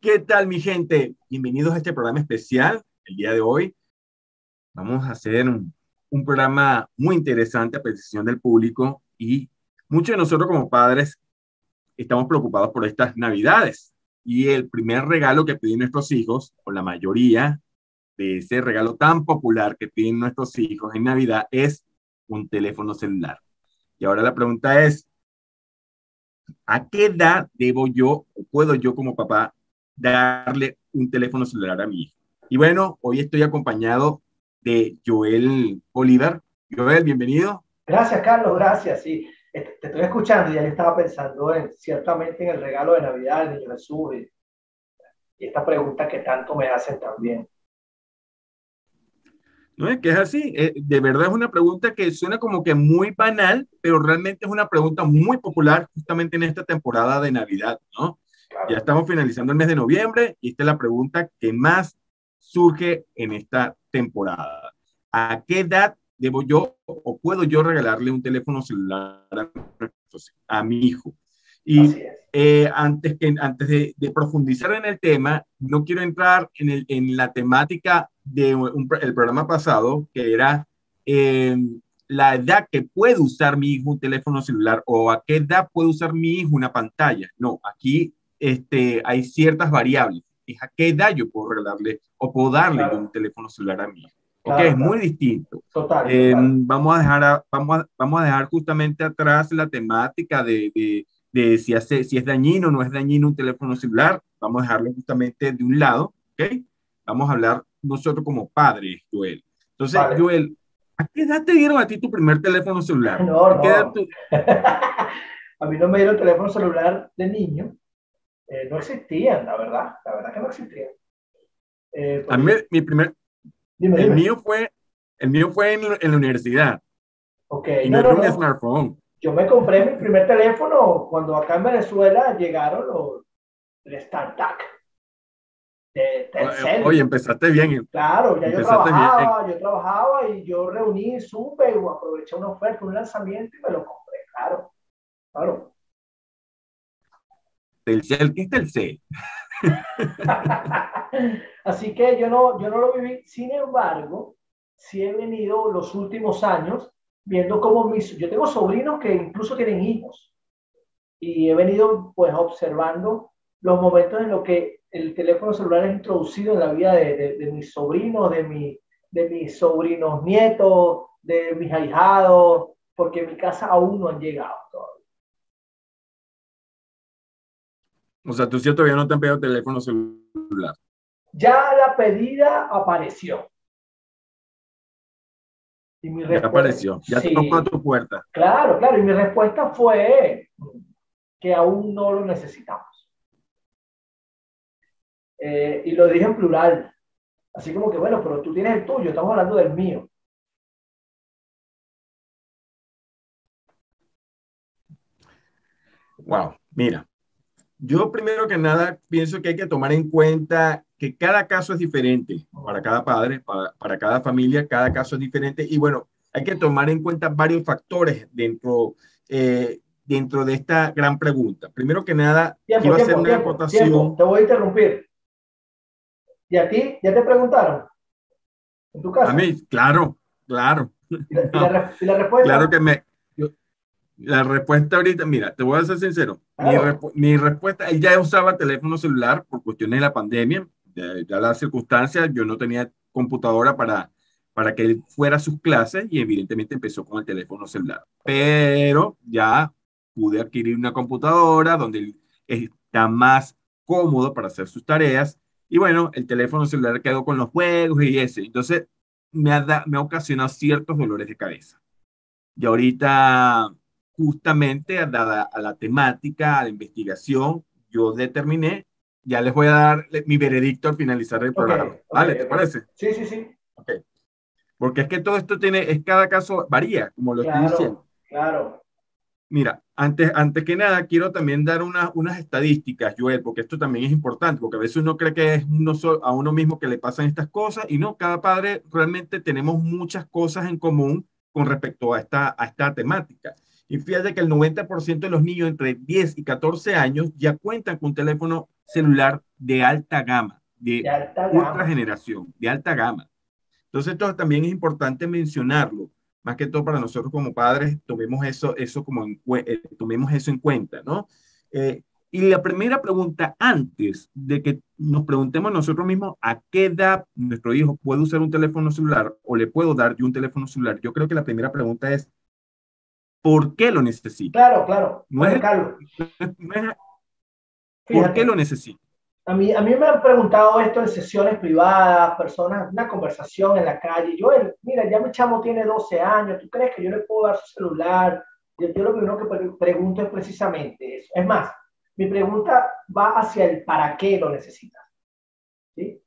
¿Qué tal mi gente? Bienvenidos a este programa especial. El día de hoy vamos a hacer un, programa muy interesante a petición del público y muchos de nosotros como padres estamos preocupados por estas navidades. Y el primer regalo que piden nuestros hijos, o la mayoría de ese regalo tan popular que piden nuestros hijos en Navidad, es un teléfono celular. Y ahora la pregunta es, ¿a qué edad debo yo o puedo yo como papá darle un teléfono celular a mi hijo. Y bueno, hoy estoy acompañado de Joel Oliver. Joel, bienvenido. Gracias, Carlos, gracias. Sí, te estoy escuchando y ya le estaba pensando en, ciertamente en el regalo de Navidad del Niño Jesús y, y esta pregunta que tanto me hacen también. No es que es así, eh, de verdad es una pregunta que suena como que muy banal, pero realmente es una pregunta muy popular justamente en esta temporada de Navidad, ¿no? Ya estamos finalizando el mes de noviembre y esta es la pregunta que más surge en esta temporada. ¿A qué edad debo yo o puedo yo regalarle un teléfono celular a, mi hijo? Y eh, antes, que, antes de, profundizar en el tema, no quiero entrar en, el, en la temática del de programa pasado, que era eh, la edad que puede usar mi hijo un teléfono celular o a qué edad puede usar mi hijo una pantalla. No, aquí este, hay ciertas variables. Es a qué edad yo puedo regalarle o puedo darle un teléfono celular a mi hijo. es muy distinto. Eh, vamos, a dejar vamos, a, vamos a dejar justamente atrás la temática de, de, de si, hace, si es dañino o no es dañino un teléfono celular. Vamos a dejarlo justamente de un lado. ¿ok? Vamos a hablar nosotros como padres, Joel. Entonces, Joel, ¿a qué edad te dieron a ti tu primer teléfono celular? No, no. a mí no me dieron teléfono celular de niño. Eh, no existían, la verdad, la verdad que no existían. Eh, a mí, mi primer, el mío fue, el mío fue en, en la universidad. Ok. Y no, era un smartphone. Yo me compré mi primer teléfono cuando acá en Venezuela llegaron los, el StarTAC. De, de Oye, empezaste bien. Claro, ya yo trabajaba, yo trabajaba y yo reuní, supe, aproveché una oferta, un lanzamiento y me lo compré, claro, claro. Telcel, ¿qué es Telcel? Así que yo no, yo no lo viví. Sin embargo, sí he venido los últimos años viendo cómo mis... Yo tengo sobrinos que incluso tienen hijos. Y he venido pues observando los momentos en los que el teléfono celular es introducido en la vida de, de, mis sobrinos, de, mi, de mis sobrinos nietos, de mis ahijados, porque en mi casa aún no han llegado O sea, tú sí todavía no te han pedido teléfono celular. Ya la pedida apareció. Y mi ya apareció, ya tocó a tu puerta. Claro, claro, y mi respuesta fue que aún no lo necesitamos. Eh, y lo dije en plural, así como que, bueno, pero tú tienes el tuyo, estamos hablando del mío. Wow, mira, yo primero que nada pienso que hay que tomar en cuenta que cada caso es diferente para cada padre, para, cada familia, cada caso es diferente y bueno, hay que tomar en cuenta varios factores dentro, eh, dentro de esta gran pregunta. Primero que nada, quiero hacer una acotación. Te voy a interrumpir. ¿Y a ti? ¿Ya te preguntaron? ¿En tu caso? A mí, claro, claro. ¿Y la, respuesta? Claro que me, la respuesta ahorita, mira, te voy a ser sincero. Mi, respuesta, él ya usaba teléfono celular por cuestiones de la pandemia, ya, las circunstancias, yo no tenía computadora para, para que él fuera a sus clases y evidentemente empezó con el teléfono celular. Pero ya pude adquirir una computadora donde está más cómodo para hacer sus tareas y bueno, el teléfono celular quedó con los juegos y ese. Entonces me ha, me ha ocasionado ciertos dolores de cabeza. Y ahorita justamente dada a la temática, a la investigación, yo determiné, ya les voy a dar mi veredicto al finalizar el programa. ¿Vale? ¿Te parece? Sí, sí, sí. Okay. Porque es que todo esto tiene, es cada caso varía, como lo estoy diciendo. Claro. Mira, antes, antes que nada, quiero también dar una, unas estadísticas, Joel, porque esto también es importante, porque a veces uno cree que es uno a uno mismo que le pasan estas cosas y no, cada padre realmente tenemos muchas cosas en común con respecto a esta, a esta temática. Y fíjate que el 90% de los niños entre 10 y 14 años ya cuentan con un teléfono celular de alta gama, de, de alta gama. generación, de alta gama. Entonces, esto también es importante mencionarlo, más que todo para nosotros como padres, tomemos eso, eso, como en, eh, tomemos eso en cuenta, ¿no? Eh, y la primera pregunta, antes de que nos preguntemos nosotros mismos a qué edad nuestro hijo puede usar un teléfono celular o le puedo dar yo un teléfono celular, yo creo que la primera pregunta es, ¿por qué lo necesita? Claro, claro. No es, ¿Por qué lo necesita? A mí, a mí me han preguntado esto en sesiones privadas, personas, una conversación en la calle. Yo, mira, ya mi chamo tiene 12 años, ¿tú crees que yo le puedo dar su celular? Yo, yo lo primero que pregunto es precisamente eso. Es más, mi pregunta va hacia el para qué lo necesitas. ¿sí?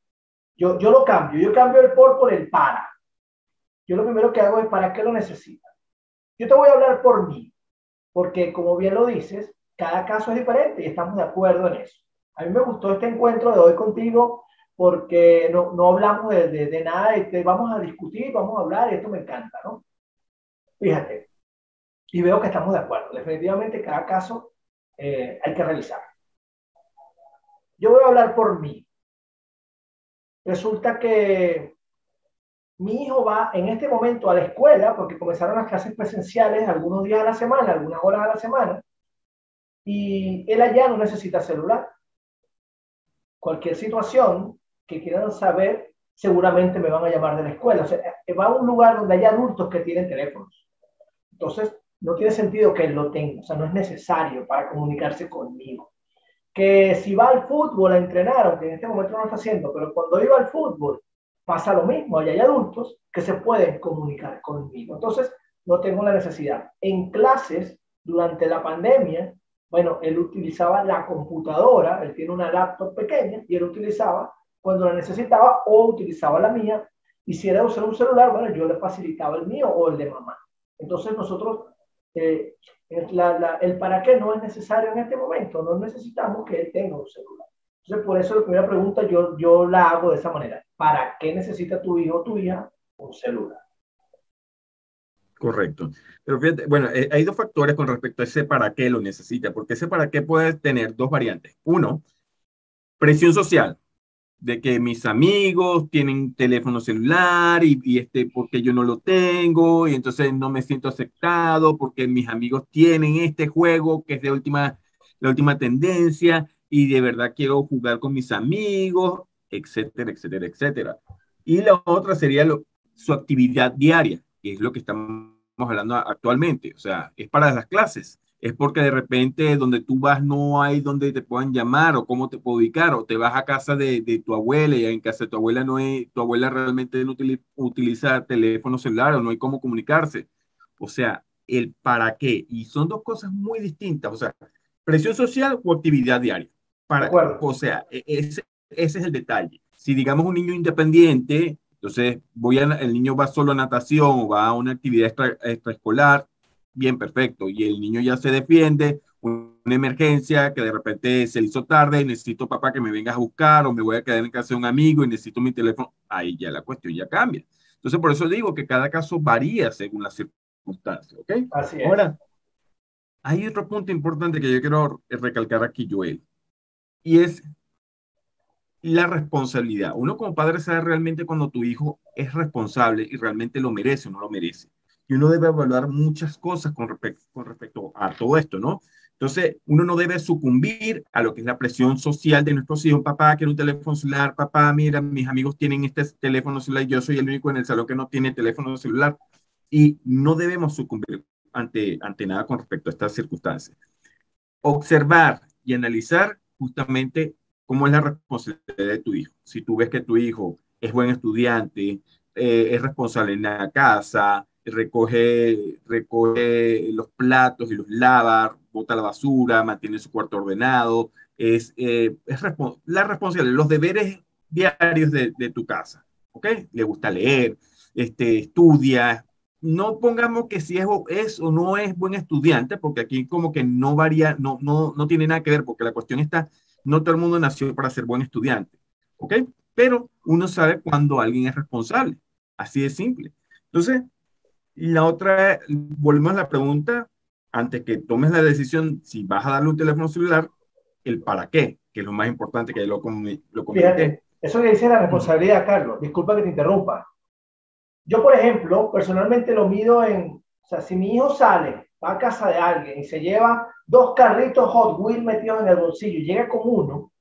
Yo, yo lo cambio, yo cambio el por por el para. Yo lo primero que hago es para qué lo necesitas. Yo te voy a hablar por mí, porque como bien lo dices, cada caso es diferente y estamos de acuerdo en eso. A mí me gustó este encuentro de hoy contigo porque no, no hablamos de, de, nada, de, vamos a discutir, vamos a hablar y esto me encanta, ¿no? Fíjate, y veo que estamos de acuerdo. Definitivamente cada caso eh, hay que revisar. Yo voy a hablar por mí. Resulta que mi hijo va en este momento a la escuela porque comenzaron las clases presenciales algunos días a la semana, algunas horas a la semana, y él allá no necesita celular. Cualquier situación que quieran saber, seguramente me van a llamar de la escuela. O sea, va a un lugar donde hay adultos que tienen teléfonos. Entonces, no tiene sentido que él lo tenga, o sea, no es necesario para comunicarse conmigo. Que si va al fútbol a entrenar, aunque en este momento no lo está haciendo, pero cuando iba al fútbol pasa lo mismo, hay adultos que se pueden comunicar conmigo. Entonces, no tengo la necesidad. En clases, durante la pandemia, bueno, él utilizaba la computadora, él tiene una laptop pequeña y él utilizaba cuando la necesitaba o utilizaba la mía. Y si era usar un celular, bueno, yo le facilitaba el mío o el de mamá. Entonces nosotros eh, el para qué no es necesario en este momento, no necesitamos que él tenga un celular. Entonces, por eso la primera pregunta yo, yo la hago de esa manera. ¿Para qué necesita tu hijo o tu hija un celular? Correcto. Pero fíjate, bueno, eh, hay dos factores con respecto a ese para qué lo necesita, porque ese para qué puede tener dos variantes. Uno, presión social de que mis amigos tienen teléfono celular y, y, este, porque yo no lo tengo y entonces no me siento aceptado porque mis amigos tienen este juego que es de última, la última tendencia y de verdad quiero jugar con mis amigos, etcétera, etcétera, etcétera. Y la otra sería lo, su actividad diaria, que es lo que estamos hablando actualmente, o sea, es para las clases es porque de repente donde tú vas no hay donde te puedan llamar o cómo te puedo ubicar, o te vas a casa de, de tu abuela y en casa de tu abuela no hay, tu abuela realmente no utiliza, teléfono celular o no hay cómo comunicarse. O sea, el para qué. Y son dos cosas muy distintas. O sea, presión social o actividad diaria. Para, o sea, e, ese, ese es el detalle. Si digamos un niño independiente, entonces voy a, el niño va solo a natación o va a una actividad extra, extraescolar, bien, perfecto, y el niño ya se defiende, una emergencia que de repente se le hizo tarde y necesito papá que me venga a buscar o me voy a quedar en casa de un amigo y necesito mi teléfono, ahí ya la cuestión ya cambia. Entonces, por eso digo que cada caso varía según las circunstancias, ¿ok? Así es. Ahora, hay otro punto importante que yo quiero recalcar aquí, Joel, y es la responsabilidad. Uno como padre sabe realmente cuando tu hijo es responsable y realmente lo merece o no lo merece y uno debe evaluar muchas cosas con, respecto, con respecto a todo esto, ¿no? Entonces, uno no debe sucumbir a lo que es la presión social de nuestros hijos. Papá, quiero un teléfono celular. Papá, mira, mis amigos tienen este teléfono celular. Yo soy el único en el salón que no tiene teléfono celular. Y no debemos sucumbir ante, ante nada con respecto a estas circunstancias. Observar y analizar justamente cómo es la responsabilidad de tu hijo. Si tú ves que tu hijo es buen estudiante, eh, es responsable en la casa, recoge, recoge los platos y los lava, bota la basura, mantiene su cuarto ordenado, es, eh, es la responsabilidad, los deberes diarios de, de, tu casa, ¿ok? Le gusta leer, este, estudia, no pongamos que si es, o no es buen estudiante, porque aquí como que no varía, no, no, no tiene nada que ver, porque la cuestión está, no todo el mundo nació para ser buen estudiante, ¿ok? Pero uno sabe cuando alguien es responsable, así de simple. Entonces, la otra, volvemos a la pregunta, antes que tomes la decisión si vas a darle un teléfono celular, el para qué, que es lo más importante que lo, lo comenté. eso que dice la responsabilidad, Carlos, disculpa que te interrumpa. Yo, por ejemplo, personalmente lo mido en, o sea, si mi hijo sale, va a casa de alguien y se lleva dos carritos Hot Wheels metidos en el bolsillo y llega con uno,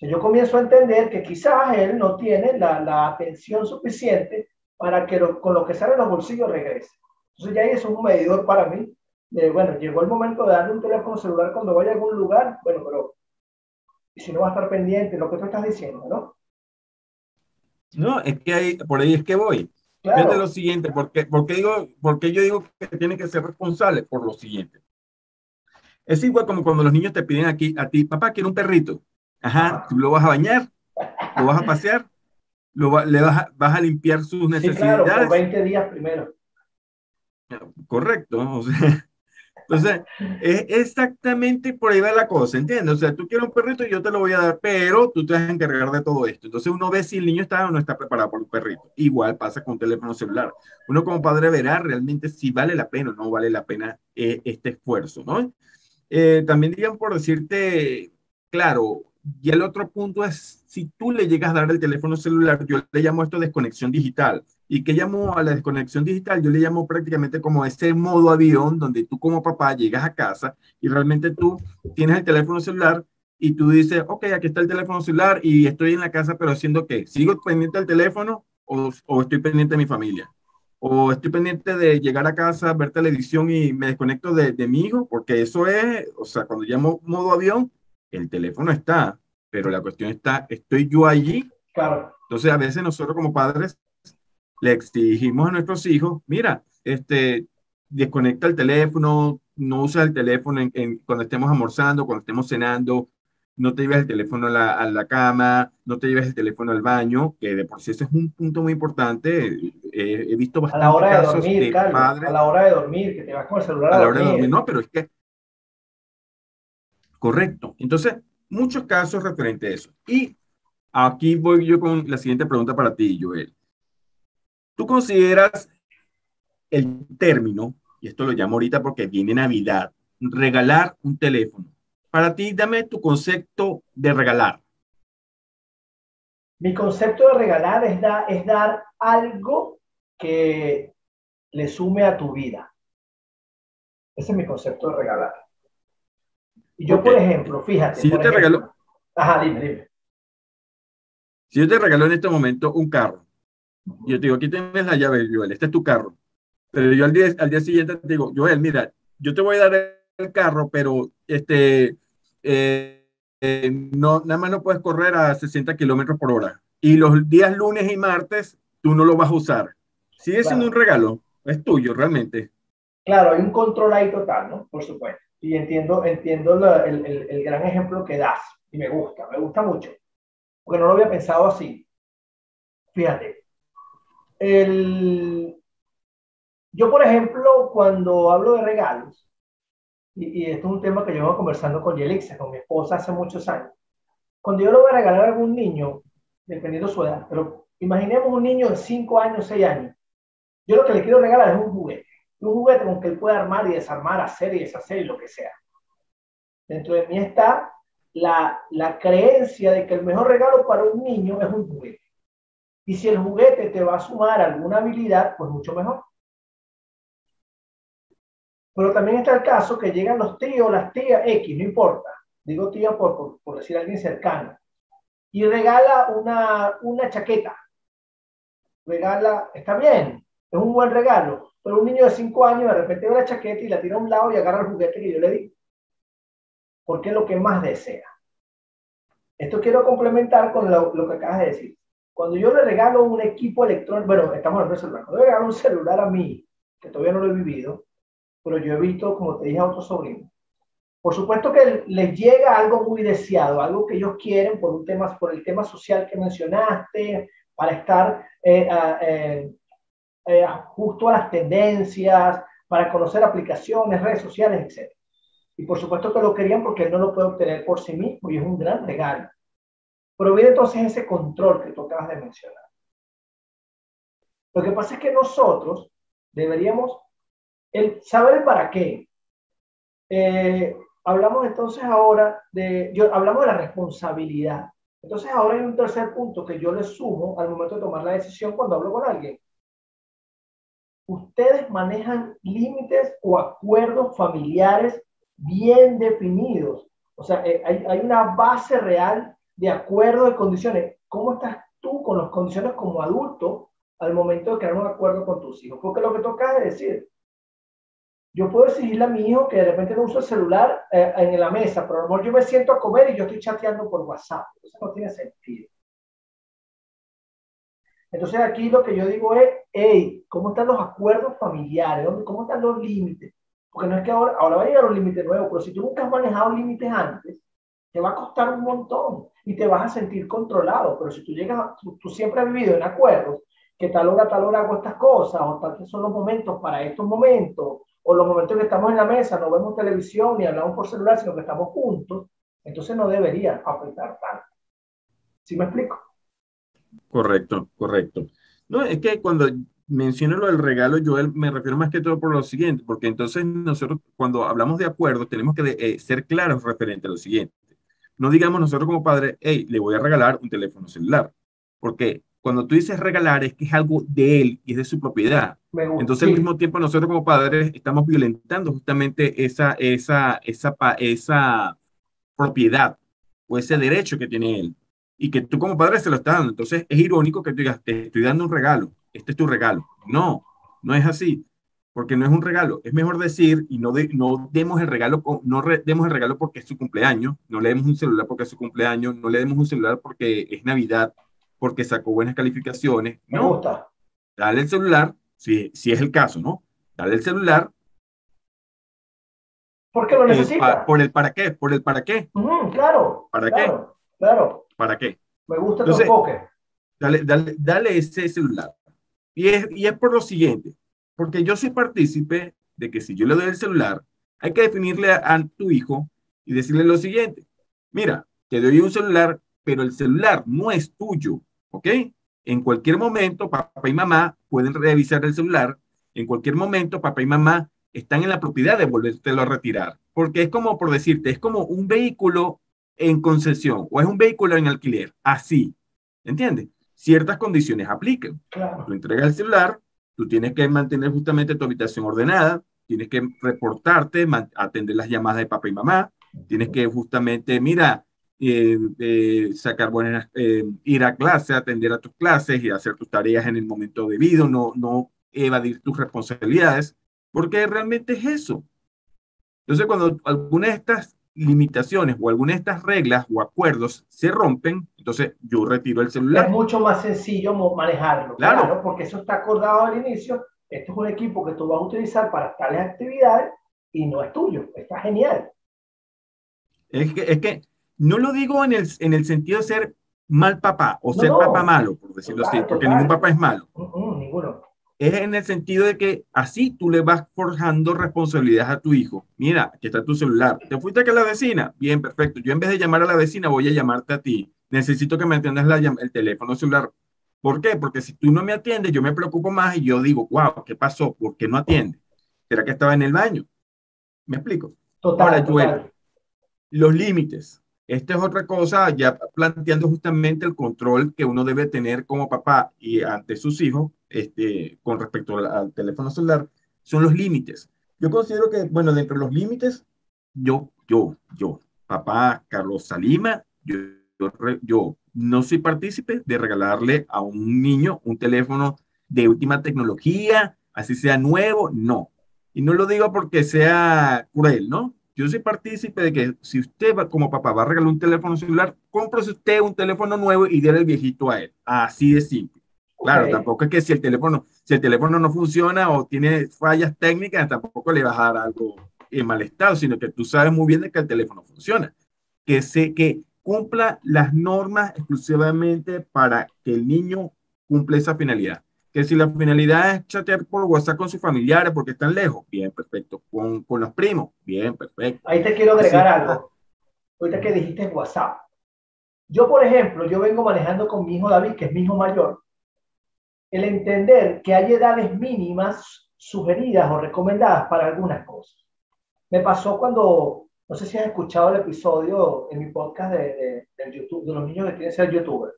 yo comienzo a entender que quizás él no tiene la, la atención suficiente para que con lo que sale en los bolsillos regrese. Entonces ya eso es un medidor para mí bueno, llegó el momento de darle un teléfono celular cuando vaya a algún lugar, bueno, pero y si no va a estar pendiente lo que tú estás diciendo, ¿no? No, es que ahí, por ahí es que voy. Fíjate lo siguiente, porque, porque, digo, porque yo digo que tiene que ser responsable por lo siguiente. Es igual como cuando los niños te piden aquí a ti, papá, quiero un perrito. Ajá, tú lo vas a bañar, lo vas a pasear, lo le vas a, vas a limpiar sus necesidades. Sí, claro, por 20 días primero. Correcto, o sea, entonces, es exactamente por ahí va la cosa, ¿entiendes? O sea, tú quieres un perrito y yo te lo voy a dar, pero tú te vas a encargar de todo esto. Entonces, uno ve si el niño está o no está preparado por un perrito. Igual pasa con un teléfono celular. Uno como padre verá realmente si vale la pena o no vale la pena eh, este esfuerzo, ¿no? Eh, también digan por decirte, claro, y el otro punto es, si tú le llegas a dar el teléfono celular, yo le llamo esto desconexión digital. ¿Y qué llamo a la desconexión digital? Yo le llamo prácticamente como ese modo avión donde tú como papá llegas a casa y realmente tú tienes el teléfono celular y tú dices, ok, aquí está el teléfono celular y estoy en la casa, pero haciendo qué? ¿Sigo pendiente del teléfono o, o estoy pendiente de mi familia? ¿O estoy pendiente de llegar a casa, ver televisión y me desconecto de, de mi hijo? Porque eso es, o sea, cuando llamo modo avión, el teléfono está, pero la cuestión está, ¿estoy yo allí? Claro. Entonces, a veces nosotros como padres le exigimos a nuestros hijos, mira, este, desconecta el teléfono, no usa el teléfono en, cuando estemos almorzando, cuando estemos cenando, no te lleves el teléfono a la, a la, cama, no te lleves el teléfono al baño, que de por sí ese es un punto muy importante. he visto bastantes a la hora de dormir, padres, A la hora de dormir, que te vas con el celular a, la hora de dormir. No, pero es que... Correcto. Entonces, muchos casos referentes a eso. Y aquí voy yo con la siguiente pregunta para ti, Joel. ¿Tú consideras el término, y esto lo llamo ahorita porque viene Navidad, regalar un teléfono? Para ti, dame tu concepto de regalar. Mi concepto de regalar es, es dar algo que le sume a tu vida. Ese es mi concepto de regalar. Y yo, por ejemplo, fíjate. Si yo te regalo. Ajá, dime, dime. Si yo te regalo en este momento un carro, yo te digo, aquí tienes la llave, Joel, este es tu carro. Pero yo al día, al día siguiente te digo, Joel, mira, yo te voy a dar el carro, pero este, eh, eh, no, nada más no puedes correr a 60 kilómetros por hora. Y los días lunes y martes, tú no lo vas a usar. Sigue siendo un regalo, es tuyo realmente. Claro, hay un control ahí total, ¿no? Por supuesto. Y entiendo, entiendo el, el, el gran ejemplo que das. Y me gusta, me gusta mucho. Porque no lo había pensado así. Fíjate, el... Yo, por ejemplo, cuando hablo de regalos, y, esto es un tema que yo conversando con Yelixa, con mi esposa hace muchos años, cuando yo le voy a regalar a algún niño, dependiendo de su edad, pero imaginemos un niño de 5 años, 6 años, yo lo que le quiero regalar es un juguete, un juguete con que él pueda armar y desarmar, hacer y deshacer y lo que sea. Dentro de mí está la, la creencia de que el mejor regalo para un niño es un juguete. Y si el juguete te va a sumar alguna habilidad, pues mucho mejor. Pero también está el caso que llegan los tíos, las tías X, no importa. Digo tío por, por, decir a alguien cercano. Y regala una, una chaqueta. Regala, está bien, es un buen regalo. Pero un niño de 5 años de repente ve la chaqueta y la tira a un lado y agarra el juguete que yo le di. Porque es lo que más desea. Esto quiero complementar con lo, que acabas de decir. Cuando yo le regalo un equipo electrónico, bueno, estamos en el celular, cuando yo le regalo un celular a mí, que todavía no lo he vivido, pero yo he visto, como te dije a otros sobrinos, por supuesto que les llega algo muy deseado, algo que ellos quieren por, un tema, por el tema social que mencionaste, para estar eh, eh, eh, justo a las tendencias, para conocer aplicaciones, redes sociales, etc. Y por supuesto que lo querían porque él no lo puede obtener por sí mismo y es un gran regalo. Pero viene entonces ese control que tú de mencionar. Lo que pasa es que nosotros deberíamos saber para qué. Eh, hablamos entonces ahora de, yo, hablamos de la responsabilidad. Entonces ahora hay un tercer punto que yo le sumo al momento de tomar la decisión cuando hablo con alguien. Ustedes manejan límites o acuerdos familiares bien definidos. O sea, eh, hay, hay una base real de acuerdo de condiciones. ¿Cómo estás tú con las condiciones como adulto al momento de crear un acuerdo con tus hijos? Porque lo que toca es decir, yo puedo exigirle a mi hijo que de repente no use el celular eh, en la mesa, pero a lo mejor yo me siento a comer y yo estoy chateando por WhatsApp. Eso no tiene sentido. Entonces aquí lo que yo digo es, hey, ¿cómo están los acuerdos familiares? ¿Cómo están los límites? Porque no es que ahora, ahora va a llegar un límite nuevo, pero si tú nunca has manejado límites antes, te va a costar un montón y te vas a sentir controlado. Pero si tú llegas, tú, tú siempre has vivido en acuerdos, que tal hora, tal hora hago estas cosas, o tal que son los momentos para estos momentos, o los momentos en que estamos en la mesa, no vemos televisión ni hablamos por celular, sino que estamos juntos, entonces no debería afectar tanto. ¿Sí me explico? Correcto, correcto. No, es que cuando menciono lo del regalo, yo me refiero más que todo por lo siguiente, porque entonces nosotros cuando hablamos de acuerdo tenemos que eh, ser claros referente a lo siguiente. No digamos nosotros como padres, hey, le voy a regalar un teléfono celular, porque cuando tú dices regalar es que es algo de él y es de su propiedad. Entonces, al mismo tiempo, nosotros como padres estamos violentando justamente esa, esa, esa, esa propiedad o ese derecho que tiene él y que tú como padre se lo estás dando. Entonces, es irónico que tú digas, te estoy dando un regalo, este es tu regalo. No, no es así, porque no es un regalo. Es mejor decir y no, de, no demos el regalo, no demos el regalo porque es su cumpleaños, no le demos un celular porque es su cumpleaños, no le demos un celular porque es Navidad, porque sacó buenas calificaciones. Me no, gusta. Dale el celular, si, si es el caso, ¿no? Dale el celular. Porque lo necesita. por el para qué, por el para qué. claro. ¿Para qué? Claro. ¿Para qué? Me gusta tu enfoque. Dale, dale, dale ese celular. Y es, y es por lo siguiente, porque yo soy partícipe de que si yo le doy el celular, hay que definirle a, a tu hijo y decirle lo siguiente. Mira, te doy un celular pero el celular no es tuyo, ¿ok? En cualquier momento, papá y mamá pueden revisar el celular. En cualquier momento, papá y mamá están en la propiedad de volvértelo a retirar. Porque es como, por decirte, es como un vehículo en concesión o es un vehículo en alquiler. Así, ¿entiendes? Ciertas condiciones aplican. Tú entregas el celular, tú tienes que mantener justamente tu habitación ordenada, tienes que reportarte, atender las llamadas de papá y mamá, tienes que justamente, mira, eh, eh, sacar buenas, eh, ir a clase, atender a tus clases y hacer tus tareas en el momento debido, no, no evadir tus responsabilidades, porque realmente es eso. Entonces, cuando alguna de estas limitaciones o alguna de estas reglas o acuerdos se rompen, entonces yo retiro el celular. Es mucho más sencillo manejarlo, claro, porque eso está acordado al inicio. Este es un equipo que tú vas a utilizar para tales actividades y no es tuyo. Está genial. Es que, es que no lo digo en el, en el sentido de ser mal papá o ser papá malo, por decirlo así, porque ningún papá es malo. ninguno. Es en el sentido de que así tú le vas forjando responsabilidades a tu hijo. Mira, aquí está tu celular. ¿Te fuiste a la vecina? Bien, perfecto. Yo en vez de llamar a la vecina voy a llamarte a ti. Necesito que me atiendas la, el teléfono celular. ¿Por qué? Porque si tú no me atiendes, yo me preocupo más y yo digo, wow, ¿qué pasó? ¿Por qué no atiende? ¿Será que estaba en el baño? ¿Me explico? Total, total. los límites. Esta es otra cosa, ya planteando justamente el control que uno debe tener como papá y ante sus hijos este, con respecto al, teléfono celular, son los límites. Yo considero que, bueno, dentro de los límites, yo, yo, yo, papá Carlos Salima, yo, yo, yo no soy partícipe de regalarle a un niño un teléfono de última tecnología, así sea nuevo, no. Y no lo digo porque sea cruel, ¿no? Yo soy partícipe de que si usted va, como papá va a regalar un teléfono celular, cómprese usted un teléfono nuevo y déle el viejito a él. Así de simple. Claro, tampoco es que si el teléfono, si el teléfono no funciona o tiene fallas técnicas, tampoco le vas a dar algo en mal estado, sino que tú sabes muy bien de que el teléfono funciona. Que se, que cumpla las normas exclusivamente para que el niño cumpla esa finalidad que si la finalidad es chatear por WhatsApp con sus familiares porque están lejos, bien, perfecto. Con, con los primos, bien, perfecto. Ahí te quiero agregar algo. Ahorita que dijiste WhatsApp. Yo, por ejemplo, yo vengo manejando con mi hijo David, que es mi hijo mayor, el entender que hay edades mínimas sugeridas o recomendadas para algunas cosas. Me pasó cuando, no sé si has escuchado el episodio en mi podcast de, de, YouTube, de los niños que quieren ser youtuber.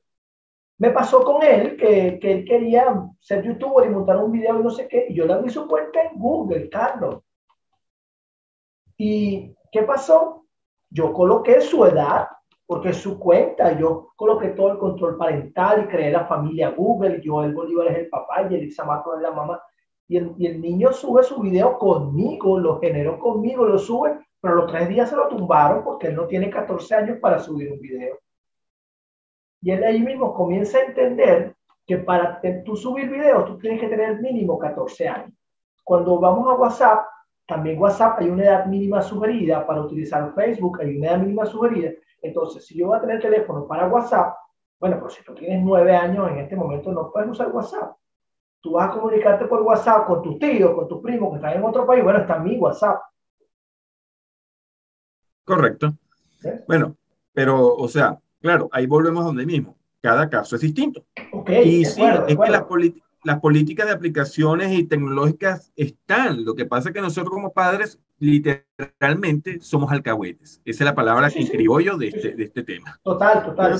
Me pasó con él que, que, él quería ser youtuber y montar un video y no sé qué, y yo le abrí su cuenta en Google, Carlos. ¿Y qué pasó? Yo coloqué su edad, porque es su cuenta, yo coloqué todo el control parental y creé la familia Google, yo el Bolívar es el papá y el Ixamato es la mamá, y el, y el niño sube su video conmigo, lo generó conmigo, lo sube, pero los tres días se lo tumbaron porque él no tiene 14 años para subir un video. Y él ahí mismo comienza a entender que para tú subir videos tú tienes que tener mínimo 14 años. Cuando vamos a WhatsApp, también WhatsApp hay una edad mínima sugerida para utilizar Facebook, hay una edad mínima sugerida. Entonces, si yo voy a tener teléfono para WhatsApp, bueno, pero si tú tienes nueve años en este momento no puedes usar WhatsApp. Tú vas a comunicarte por WhatsApp con tus tíos, con tus primos que están en otro país. Bueno, está mi WhatsApp. Correcto. Bueno, pero, o sea, Claro, ahí volvemos donde mismo. Cada caso es distinto. y sí, es que las, las políticas de aplicaciones y tecnológicas están. Lo que pasa es que nosotros como padres literalmente somos alcahuetes. Esa es la palabra que escribo yo de este, de este tema. Total, total.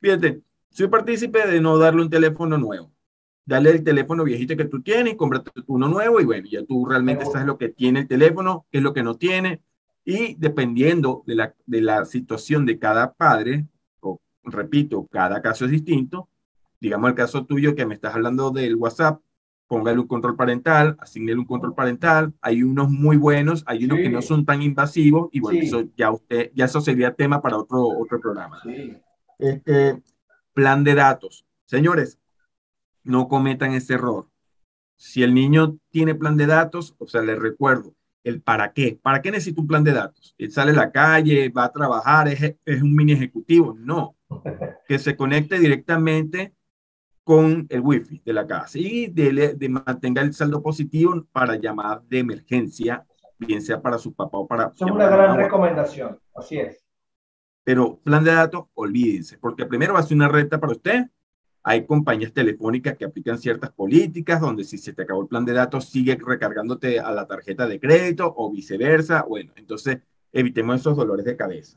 fíjate, soy partícipe de no darle un teléfono nuevo. Dale el teléfono viejito que tú tienes y cómprate uno nuevo y bueno, ya tú realmente sabes lo que tiene el teléfono, qué es lo que no tiene, y dependiendo de la, de la situación de cada padre, o repito, cada caso es distinto, digamos el caso tuyo que me estás hablando del WhatsApp, póngale un control parental, asignele un control parental, hay unos muy buenos, hay unos que no son tan invasivos, y bueno, eso ya usted, ya eso sería tema para otro, otro programa. Este, plan de datos. Señores, no cometan ese error. Si el niño tiene plan de datos, o sea, les recuerdo, el para qué. ¿Para qué necesita un plan de datos? Él sale a la calle, va a trabajar, es, es un mini ejecutivo. No, que se conecte directamente con el wifi de la casa y de, de mantenga el saldo positivo para llamadas de emergencia, bien sea para su papá o para... Es una gran recomendación, así es. Pero plan de datos, olvídense, porque primero va a ser una renta para usted, hay compañías telefónicas que aplican ciertas políticas donde si se te acabó el plan de datos sigue recargándote a la tarjeta de crédito o viceversa. Bueno, entonces evitemos esos dolores de cabeza.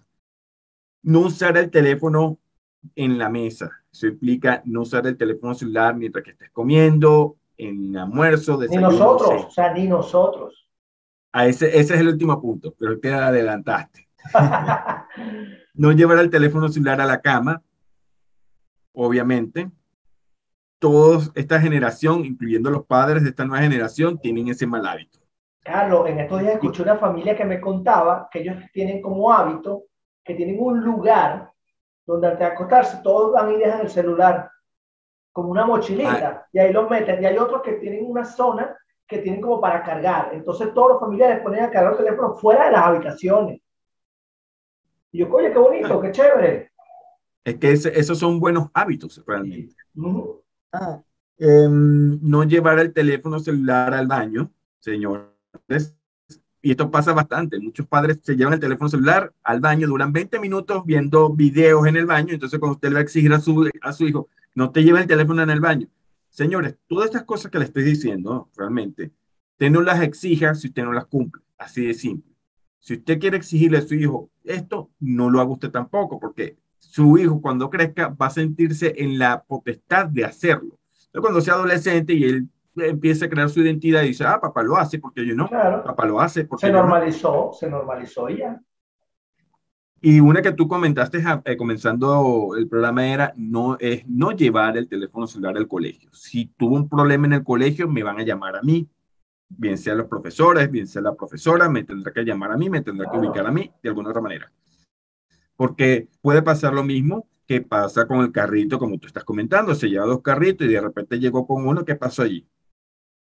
No usar el teléfono en la mesa. Eso implica no usar el teléfono celular mientras que estés comiendo, en almuerzo, desayuno. Ni nosotros, o sea, ni nosotros. A ese, ese es el último punto, pero te adelantaste. no llevar el teléfono celular a la cama, obviamente toda esta generación, incluyendo los padres de esta nueva generación, tienen ese mal hábito. Carlos, en estos días escuché una familia que me contaba que ellos tienen como hábito que tienen un lugar donde al acostarse todos van y dejan el celular como una mochilita y ahí lo meten. Y hay otros que tienen una zona que tienen como para cargar. Entonces todos los familiares ponen a cargar el teléfono fuera de las habitaciones. Y yo, oye, qué bonito, qué chévere. Es que esos son buenos hábitos realmente. Ah, em, no llevar el teléfono celular al baño, señores. Y esto pasa bastante. Muchos padres se llevan el teléfono celular al baño, duran 20 minutos viendo videos en el baño. Entonces, cuando usted le va a exigir a su, a su hijo, no te lleve el teléfono en el baño. Señores, todas estas cosas que le estoy diciendo, realmente, usted no las exija si usted no las cumple. Así de simple. Si usted quiere exigirle a su hijo esto, no lo haga usted tampoco, porque su hijo cuando crezca va a sentirse en la potestad de hacerlo. Entonces, cuando sea adolescente y él empiece a crear su identidad y dice, ah, papá lo hace, porque yo no, papá lo hace. Porque se normalizó, se normalizó ya. Y una que tú comentaste eh, comenzando el programa era no, es no llevar el teléfono celular al colegio. Si tuvo un problema en el colegio, me van a llamar a mí, bien sea los profesores, bien sea la profesora, me tendrá que llamar a mí, me tendrá que ubicar a mí de alguna otra manera porque puede pasar lo mismo que pasa con el carrito, como tú estás comentando, se lleva dos carritos y de repente llegó con uno, ¿qué pasó allí?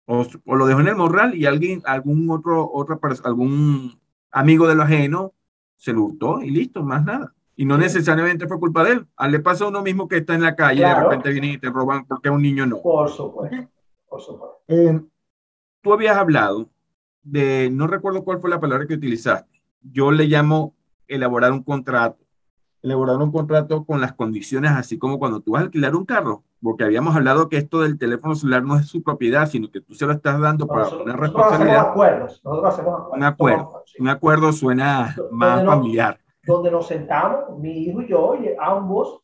O, lo dejó en el morral y alguien, algún otro, otra algún amigo de lo ajeno se lo hurtó y listo, más nada. Y no necesariamente fue culpa de él. A le pasa a uno mismo que está en la calle y de repente vienen y te roban porque a un niño no. Por supuesto. Por supuesto. Eh, tú habías hablado de, no recuerdo cuál fue la palabra que utilizaste. Yo le llamo elaborar un contrato. Elaborar un contrato con las condiciones, así como cuando tú vas a alquilar un carro, porque habíamos hablado que esto del teléfono celular no es su propiedad, sino que tú se lo estás dando para nosotros, una nosotros responsabilidad. hacemos acuerdos. Nosotros hacemos acuerdos. Un acuerdo, sí. un acuerdo suena Donde más no- familiar. Donde nos sentamos, mi hijo y yo, y ambos,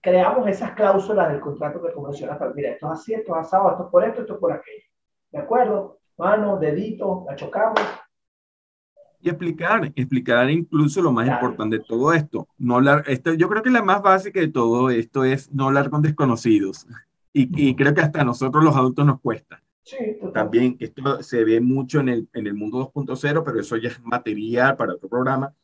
creamos esas cláusulas del contrato que como mencionaste. Mira, esto es así, esto es asado, esto es por esto, esto es por aquello. ¿De acuerdo? Mano, dedito, la chocamos. Y explicar, explicar incluso lo más Claro. importante de todo esto. No hablar, esto, yo creo que la más básica de todo esto es no hablar con desconocidos. Y, y creo que hasta a nosotros los adultos nos cuesta. Sí. También esto se ve mucho en el, en el mundo 2.0, pero eso ya es material para otro programa.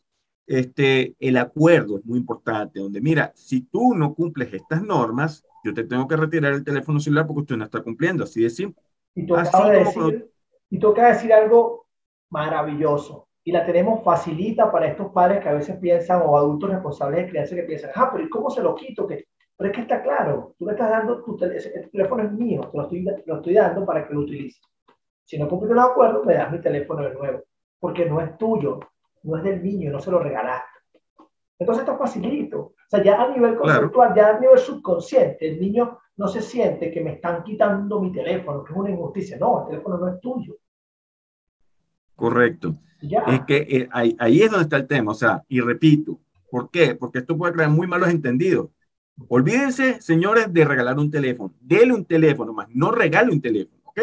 Este, el acuerdo es muy importante, donde mira, si tú no cumples estas normas, yo te tengo que retirar el teléfono celular porque usted no está cumpliendo, así de simple. Y tú acabas de decir, cuando- y tú acabas de decir algo maravilloso. Y la tenemos facilita para estos padres que a veces piensan, o adultos responsables de crianza que piensan, ah, pero ¿y cómo se lo quito? Que... Pero es que está claro, tú me estás dando, tu tel- el teléfono es mío, te lo estoy, lo estoy dando para que lo utilices. Si no cumples los acuerdos, me das mi teléfono de nuevo, porque no es tuyo, no es del niño, no se lo regalaste. Entonces esto es facilito. O sea, ya a nivel Claro. conceptual, ya a nivel subconsciente, el niño no se siente que me están quitando mi teléfono, que es una injusticia. No, el teléfono no es tuyo. Correcto. Ya. Es que eh, ahí, ahí es donde está el tema. O sea, y repito, ¿por qué? Porque esto puede crear muy malos entendidos. Olvídense, señores, de regalar un teléfono. Dele un teléfono, más no regale un teléfono, ¿ok?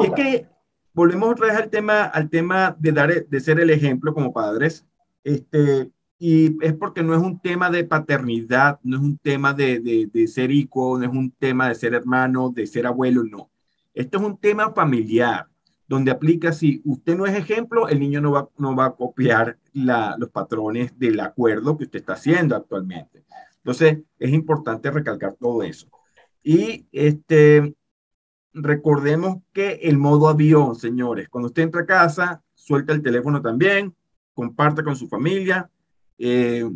Y es que volvemos otra vez al tema, al tema de, dar, de ser el ejemplo como padres. Este, y es porque no es un tema de paternidad, no es un tema de, de, de ser hijo, no es un tema de ser hermano, de ser abuelo, no. Esto es un tema familiar, donde aplica si usted no es ejemplo, el niño no va, no va a copiar los patrones del acuerdo que usted está haciendo actualmente. Entonces, es importante recalcar todo eso. Y este, recordemos que el modo avión, señores, cuando usted entra a casa, suelta el teléfono también, comparte con su familia. Eh,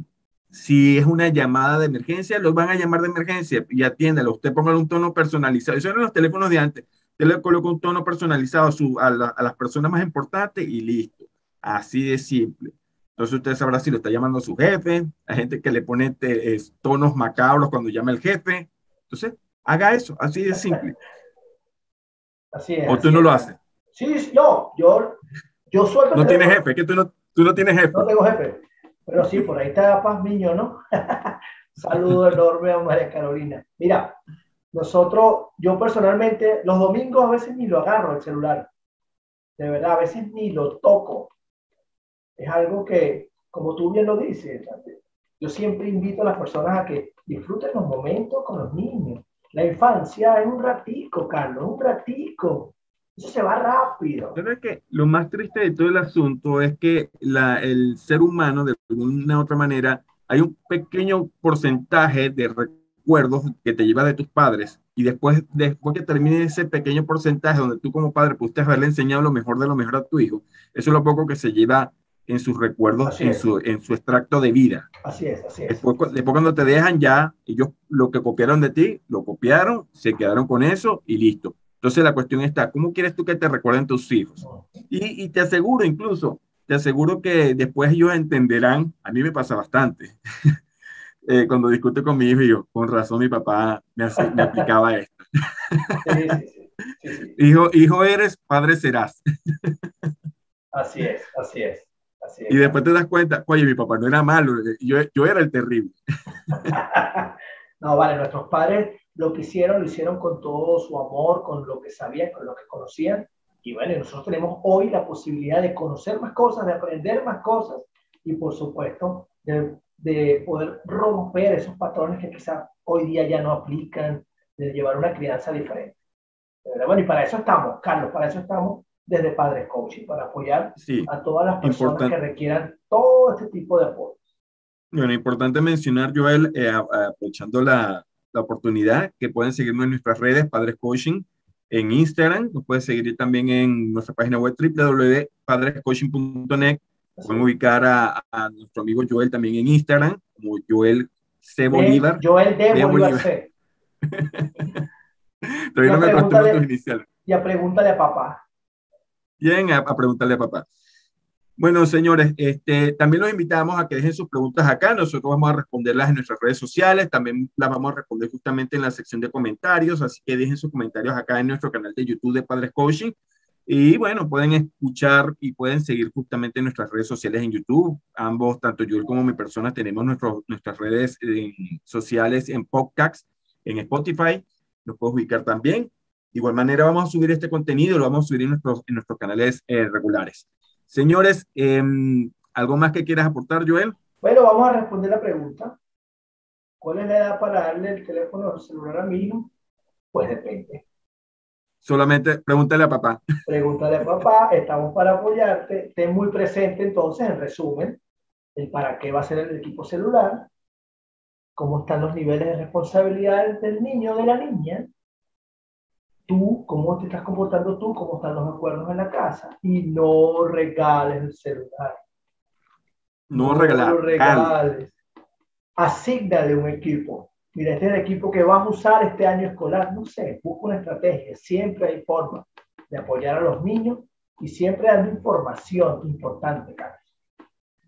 si es una llamada de emergencia, los van a llamar de emergencia y atiéndalo. Usted ponga un tono personalizado. Eso eran los teléfonos de antes. Usted le coloca un tono personalizado a, su, a, la, a las personas más importantes y listo. Así de simple. Entonces usted sabrá si lo está llamando a su jefe, hay gente que le pone te, es, tonos macabros cuando llama el jefe. Entonces, haga eso, así de simple. Así es. ¿O tú no es. lo haces? Sí, sí, yo, yo, yo suelto. el No tienes jefe, que tú no, tú no tienes jefe. No tengo jefe. Pero sí, por ahí está Paz Miño, ¿no? Saludo enorme a María Carolina. Mira, nosotros, yo personalmente, los domingos a veces ni lo agarro el celular. De verdad, a veces ni lo toco. Es algo que, como tú bien lo dices, yo siempre invito a las personas a que disfruten los momentos con los niños. La infancia es un ratico, Carlos, un ratico. Eso se va rápido. ¿Sabes que Lo más triste de todo el asunto es que la, el ser humano, de alguna u otra manera, hay un pequeño porcentaje de recuerdos que te lleva de tus padres y después, después que termine ese pequeño porcentaje donde tú como padre pudiste haberle enseñado lo mejor de lo mejor a tu hijo, eso es lo poco que se lleva en sus recuerdos, en su, en su extracto de vida. Así es, así es. Después, después cuando te dejan ya, ellos lo que copiaron de ti, lo copiaron, se quedaron con eso y listo. Entonces la cuestión está, ¿cómo quieres tú que te recuerden tus hijos? Y, y te aseguro incluso, te aseguro que después ellos entenderán, a mí me pasa bastante, eh, cuando discuto con mi hijo yo, con razón mi papá me, hace, me aplicaba esto. Sí, sí, sí, hijo, hijo eres, padre serás. Así es, así es. Así es. Y después te das cuenta, oye, mi papá no era malo, yo, yo era el terrible. no, vale, nuestros padres lo que hicieron, lo hicieron con todo su amor, con lo que sabían, con lo que conocían. Y bueno, nosotros tenemos hoy la posibilidad de conocer más cosas, de aprender más cosas y por supuesto de, de poder romper esos patrones que quizás hoy día ya no aplican, de llevar una crianza diferente. Bueno, y para eso estamos, Carlos, para eso estamos desde Padres Coaching, para apoyar sí, a todas las personas importante. que requieran todo este tipo de apoyo. Bueno, importante mencionar, Joel, eh, aprovechando la, la, oportunidad, que pueden seguirnos en nuestras redes, Padres Coaching, en Instagram, nos pueden seguir también en nuestra página web www.padrescoaching.net. Pueden ubicar a, a, nuestro amigo Joel también en Instagram, como Joel C. Bolívar. Joel D. de Bolívar, C. Todavía no me acostumbro tus iniciales. Y a pregúntale a papá. Bien, a, a, preguntarle a papá. Bueno, señores, este, también los invitamos a que dejen sus preguntas acá. Nosotros vamos a responderlas en nuestras redes sociales. También las vamos a responder justamente en la sección de comentarios. Así que dejen sus comentarios acá en nuestro canal de YouTube de Padres Coaching. Y bueno, pueden escuchar y pueden seguir justamente en nuestras redes sociales en YouTube. Ambos, tanto yo como mi persona, tenemos nuestras redes eh, sociales en podcast, en Spotify. Los puedes ubicar también. De igual manera, vamos a subir este contenido, lo vamos a subir en nuestros, en nuestros canales eh, regulares. Señores, em, ¿algo más que quieras aportar, Joel? Bueno, vamos a responder la pregunta. ¿Cuál es la edad para darle el teléfono celular a mi hijo? Pues depende. Solamente pregúntale a papá. Pregúntale a papá, estamos para apoyarte. Ten muy presente entonces, en resumen, el para qué va a ser el equipo celular, cómo están los niveles de responsabilidad del niño o de la niña, tú, cómo te estás comportando tú, cómo están los acuerdos en la casa y no regales el celular. No, regalar. No regales. Asignale un equipo. Mira, este es el equipo que vas a usar este año escolar. No sé, busca una estrategia. Siempre hay forma de apoyar a los niños y siempre dando información importante, Carlos.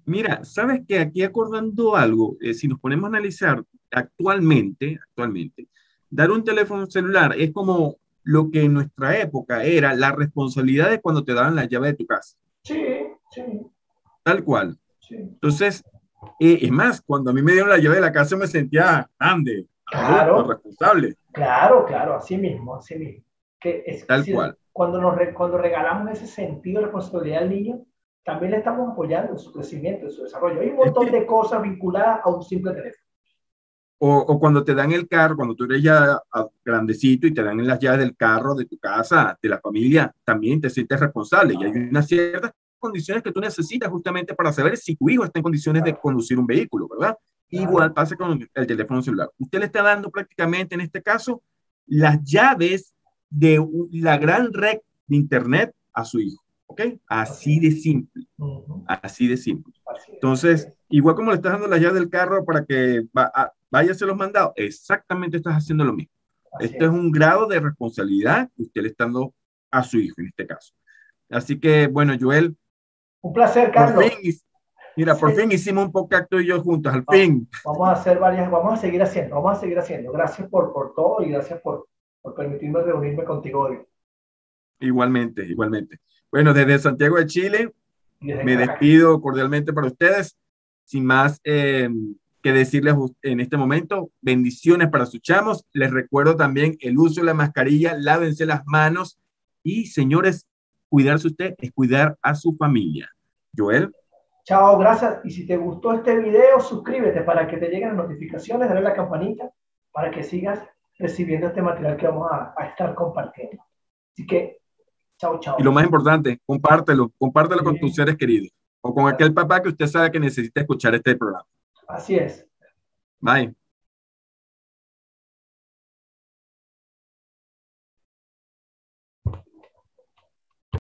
Mira, sabes que aquí acordando algo, eh, si nos ponemos a analizar actualmente, actualmente, dar un teléfono celular es como lo que en nuestra época era la responsabilidad de cuando te daban la llave de tu casa. Sí, sí. Tal cual. Sí. Entonces, eh, es más, cuando a mí me dieron la llave de la casa me sentía grande, claro, responsable. Claro, claro, así mismo, así mismo. Que es, Tal cual. Cuando, nos, cuando regalamos ese sentido de responsabilidad al niño, también le estamos apoyando en su crecimiento, en su desarrollo. Hay un montón de cosas vinculadas a un simple teléfono. O, cuando te dan el carro, cuando tú eres ya grandecito y te dan las llaves del carro, de tu casa, de la familia, también te sientes responsable. Y hay unas ciertas condiciones que tú necesitas justamente para saber si tu hijo está en condiciones de conducir un vehículo, ¿verdad? Igual pasa con el teléfono celular. Usted le está dando prácticamente, en este caso, las llaves de la gran red de Internet a su hijo. ¿Ok? Así de simple. Así de simple. Entonces, igual como le estás dando la llave del carro para que va a, los mandados, exactamente estás haciendo lo mismo. Esto es. un grado de responsabilidad que usted le está dando a su hijo en este caso. Así que, bueno, Joel. Un placer, Carlos. mira, por fin hicimos un podcast tú y yo juntos, al fin. Vamos a hacer varias, vamos a seguir haciendo, vamos a seguir haciendo. Gracias por, por todo y gracias por, por permitirme reunirme contigo hoy. Igualmente, igualmente. Bueno, desde Santiago de Chile, me despido cordialmente para ustedes. Sin más eh, que decirles en este momento, bendiciones para sus chamos. Les recuerdo también el uso de la mascarilla, lávense las manos y señores, cuidarse usted es cuidar a su familia. Joel. Chao, gracias. Y si te gustó este video, suscríbete para que te lleguen las notificaciones, dale la campanita para que sigas recibiendo este material que vamos a, a estar compartiendo. Así que Chao, chao. Y lo más importante, compártelo, compártelo con tus seres queridos o con aquel papá que usted sabe que necesita escuchar este programa. Así es. Bye.